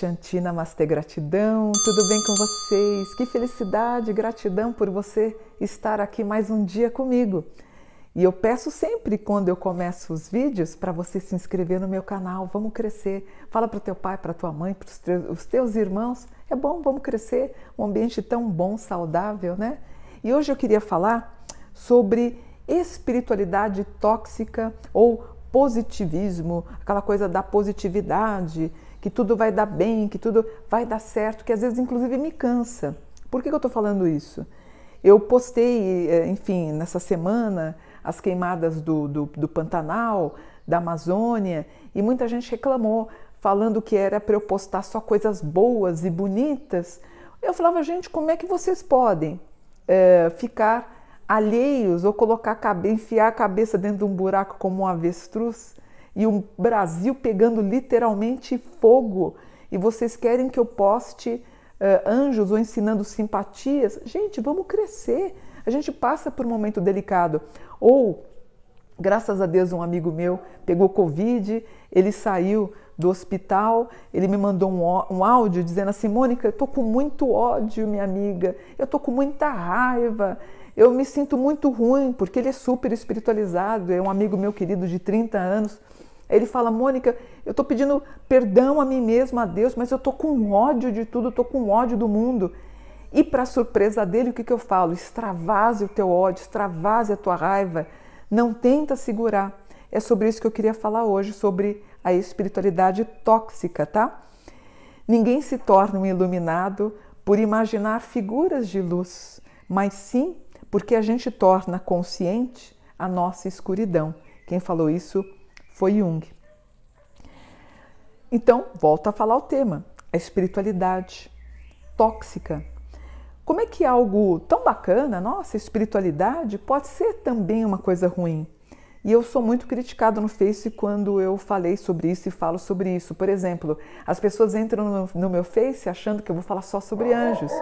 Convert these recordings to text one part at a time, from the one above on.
Shanti Namastê Gratidão, tudo bem com vocês? Que felicidade, gratidão por você estar aqui mais um dia comigo. E eu peço sempre quando eu começo os vídeos para você se inscrever no meu canal, vamos crescer. Fala para o teu pai, para tua mãe, para os teus irmãos, é bom, vamos crescer. Um ambiente tão bom, saudável, né? E hoje eu queria falar sobre espiritualidade tóxica ou positivismo, aquela coisa da positividade, que tudo vai dar bem, que tudo vai dar certo, que às vezes inclusive me cansa. Por que, eu estou falando isso? Eu postei, eh, enfim, nessa semana as queimadas do, do, do Pantanal, da Amazônia, e muita gente reclamou, falando que era para eu postar só coisas boas e bonitas. Eu falava, gente, como é que vocês podem é, ficar alheios ou colocar enfiar a cabeça dentro de um buraco como um avestruz e o Brasil pegando literalmente fogo e vocês querem que eu poste uh, anjos ou ensinando simpatias? Gente, vamos crescer. A gente passa por um momento delicado. Ou, graças a Deus, um amigo meu pegou Covid, ele saiu do hospital, ele me mandou um, um áudio dizendo assim: Mônica, eu tô com muito ódio, minha amiga, eu tô com muita raiva eu me sinto muito ruim, porque ele é super espiritualizado, é um amigo meu querido de 30 anos. Ele fala, Mônica, eu estou pedindo perdão a mim mesma, a Deus, mas eu estou com ódio de tudo, estou com ódio do mundo. E para surpresa dele, o que, que eu falo? Extravase o teu ódio, extravase a tua raiva, não tenta segurar. É sobre isso que eu queria falar hoje, sobre a espiritualidade tóxica, tá? Ninguém se torna um iluminado por imaginar figuras de luz, mas sim porque a gente torna consciente a nossa escuridão. Quem falou isso foi Jung. Então, volta a falar o tema, a espiritualidade tóxica. Como é que algo tão bacana, nossa, espiritualidade, pode ser também uma coisa ruim? E eu sou muito criticado no Face quando eu falei sobre isso e falo sobre isso. Por exemplo, as pessoas entram no meu Face achando que eu vou falar só sobre anjos.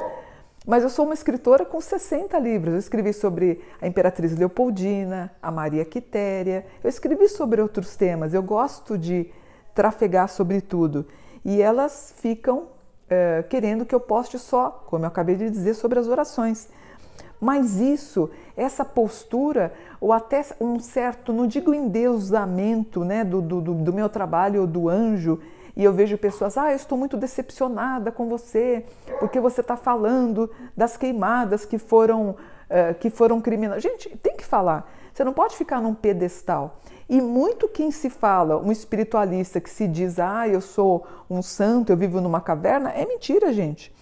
Mas eu sou uma escritora com 60 livros. Eu escrevi sobre a Imperatriz Leopoldina, a Maria Quitéria, eu escrevi sobre outros temas. Eu gosto de trafegar sobre tudo. E elas ficam é, querendo que eu poste só, como eu acabei de dizer, sobre as orações. Mas isso, essa postura, ou até um certo, não digo endeusamento né, do, do, do meu trabalho ou do anjo, e eu vejo pessoas, ah, eu estou muito decepcionada com você, porque você está falando das queimadas que foram, uh, que foram criminosas. Gente, tem que falar. Você não pode ficar num pedestal. E muito quem se fala, um espiritualista que se diz, ah, eu sou um santo, eu vivo numa caverna, é mentira, gente.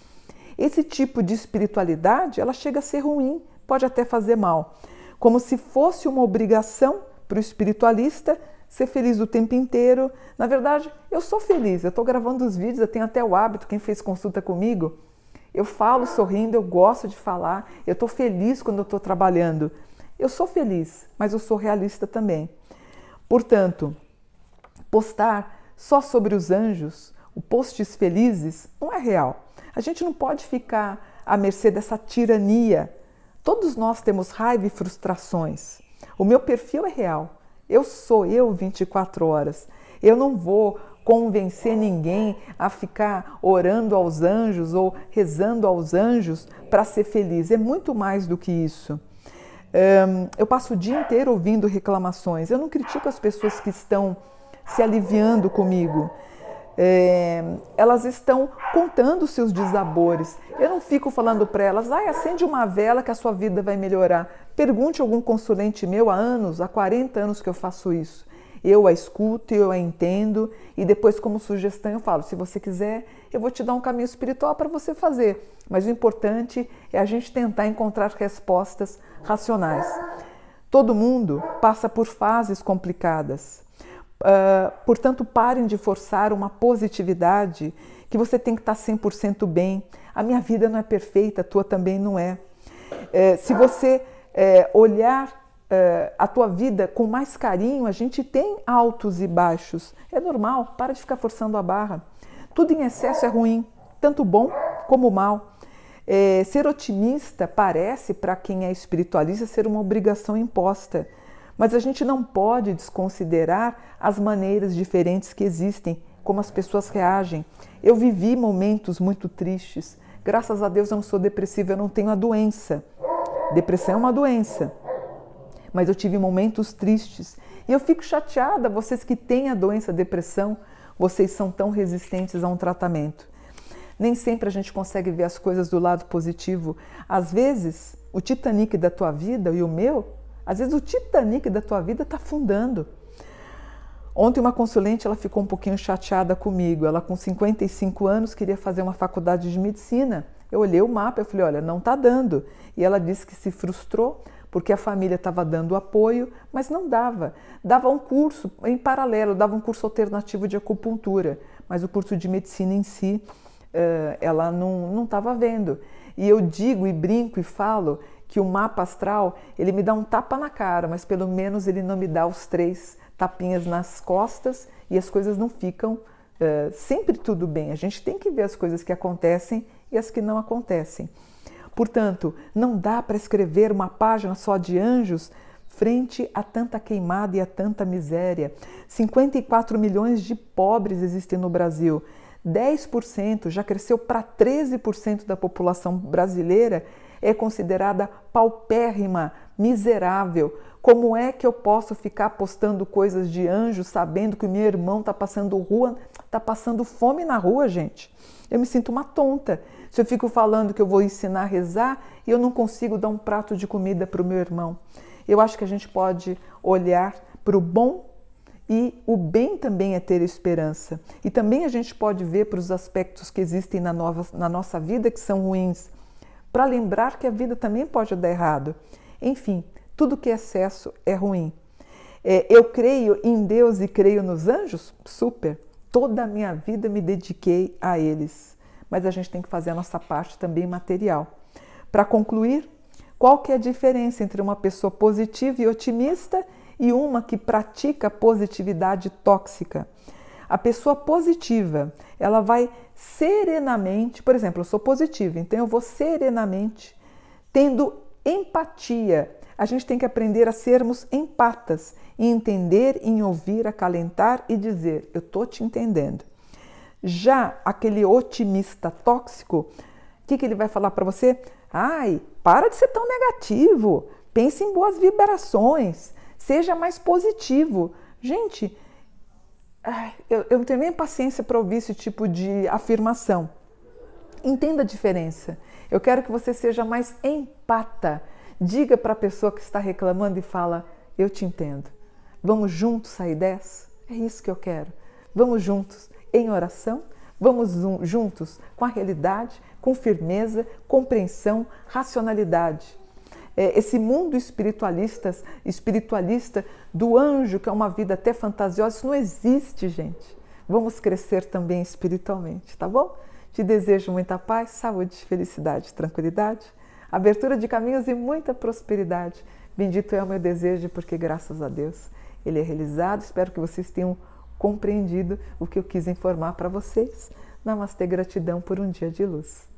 Esse tipo de espiritualidade, ela chega a ser ruim, pode até fazer mal. Como se fosse uma obrigação para o espiritualista ser feliz o tempo inteiro. Na verdade, eu sou feliz, eu estou gravando os vídeos, eu tenho até o hábito, quem fez consulta comigo, eu falo sorrindo, eu gosto de falar, eu estou feliz quando eu estou trabalhando. Eu sou feliz, mas eu sou realista também. Portanto, postar só sobre os anjos, o posts felizes, não é real. A gente não pode ficar à mercê dessa tirania. Todos nós temos raiva e frustrações. O meu perfil é real. Eu sou eu 24 horas. Eu não vou convencer ninguém a ficar orando aos anjos ou rezando aos anjos para ser feliz. É muito mais do que isso. eu passo o dia inteiro ouvindo reclamações. Eu não critico as pessoas que estão se aliviando comigo. É, elas estão contando seus desabores. Eu não fico falando para elas, ah, acende uma vela que a sua vida vai melhorar. Pergunte a algum consulente meu há anos, há 40 anos que eu faço isso. Eu a escuto, eu a entendo e depois, como sugestão, eu falo: se você quiser, eu vou te dar um caminho espiritual para você fazer. Mas o importante é a gente tentar encontrar respostas racionais. Todo mundo passa por fases complicadas. Uh, portanto, parem de forçar uma positividade que você tem que estar 100% bem. A minha vida não é perfeita, a tua também não é. é se você é, olhar é, a tua vida com mais carinho, a gente tem altos e baixos. É normal, para de ficar forçando a barra. Tudo em excesso é ruim, tanto bom como mal. É, ser otimista parece, para quem é espiritualista, ser uma obrigação imposta. Mas a gente não pode desconsiderar as maneiras diferentes que existem, como as pessoas reagem. Eu vivi momentos muito tristes. Graças a Deus eu não sou depressiva, eu não tenho a doença. Depressão é uma doença. Mas eu tive momentos tristes. E eu fico chateada, vocês que têm a doença depressão, vocês são tão resistentes a um tratamento. Nem sempre a gente consegue ver as coisas do lado positivo. Às vezes, o Titanic da tua vida e o meu, às vezes o Titanic da tua vida está afundando. Ontem uma consulente ela ficou um pouquinho chateada comigo. Ela com 55 anos queria fazer uma faculdade de medicina. Eu olhei o mapa e falei, olha, não está dando. E ela disse que se frustrou porque a família estava dando apoio, mas não dava. Dava um curso em paralelo, dava um curso alternativo de acupuntura, mas o curso de medicina em si eh, ela não estava vendo. E eu digo e brinco e falo que o mapa astral ele me dá um tapa na cara, mas pelo menos ele não me dá os três tapinhas nas costas e as coisas não ficam uh, sempre tudo bem. A gente tem que ver as coisas que acontecem e as que não acontecem. Portanto, não dá para escrever uma página só de anjos frente a tanta queimada e a tanta miséria. 54 milhões de pobres existem no Brasil. 10% já cresceu para 13% da população brasileira é considerada paupérrima, miserável. Como é que eu posso ficar postando coisas de anjo sabendo que o meu irmão está passando rua, está passando fome na rua, gente? Eu me sinto uma tonta. Se eu fico falando que eu vou ensinar a rezar e eu não consigo dar um prato de comida para o meu irmão. Eu acho que a gente pode olhar para o bom e o bem também é ter esperança. E também a gente pode ver para os aspectos que existem na, nova, na nossa vida que são ruins, para lembrar que a vida também pode dar errado. Enfim, tudo que é excesso é ruim. É, eu creio em Deus e creio nos anjos? Super. Toda a minha vida me dediquei a eles. Mas a gente tem que fazer a nossa parte também material. Para concluir, qual que é a diferença entre uma pessoa positiva e otimista e uma que pratica positividade tóxica. A pessoa positiva, ela vai serenamente, por exemplo, eu sou positiva, então eu vou serenamente tendo empatia. A gente tem que aprender a sermos empatas, em entender, em ouvir, acalentar e dizer: Eu estou te entendendo. Já aquele otimista tóxico, o que, que ele vai falar para você? Ai, para de ser tão negativo, pense em boas vibrações, Seja mais positivo. Gente, eu, eu não tenho nem paciência para ouvir esse tipo de afirmação. Entenda a diferença. Eu quero que você seja mais empata. Diga para a pessoa que está reclamando e fala: Eu te entendo. Vamos juntos sair dessa? É isso que eu quero. Vamos juntos em oração, vamos juntos com a realidade, com firmeza, compreensão, racionalidade esse mundo espiritualista, espiritualista do anjo, que é uma vida até fantasiosa, isso não existe, gente. Vamos crescer também espiritualmente, tá bom? Te desejo muita paz, saúde, felicidade, tranquilidade, abertura de caminhos e muita prosperidade. Bendito é o meu desejo, porque graças a Deus ele é realizado. Espero que vocês tenham compreendido o que eu quis informar para vocês. Namastê, gratidão por um dia de luz.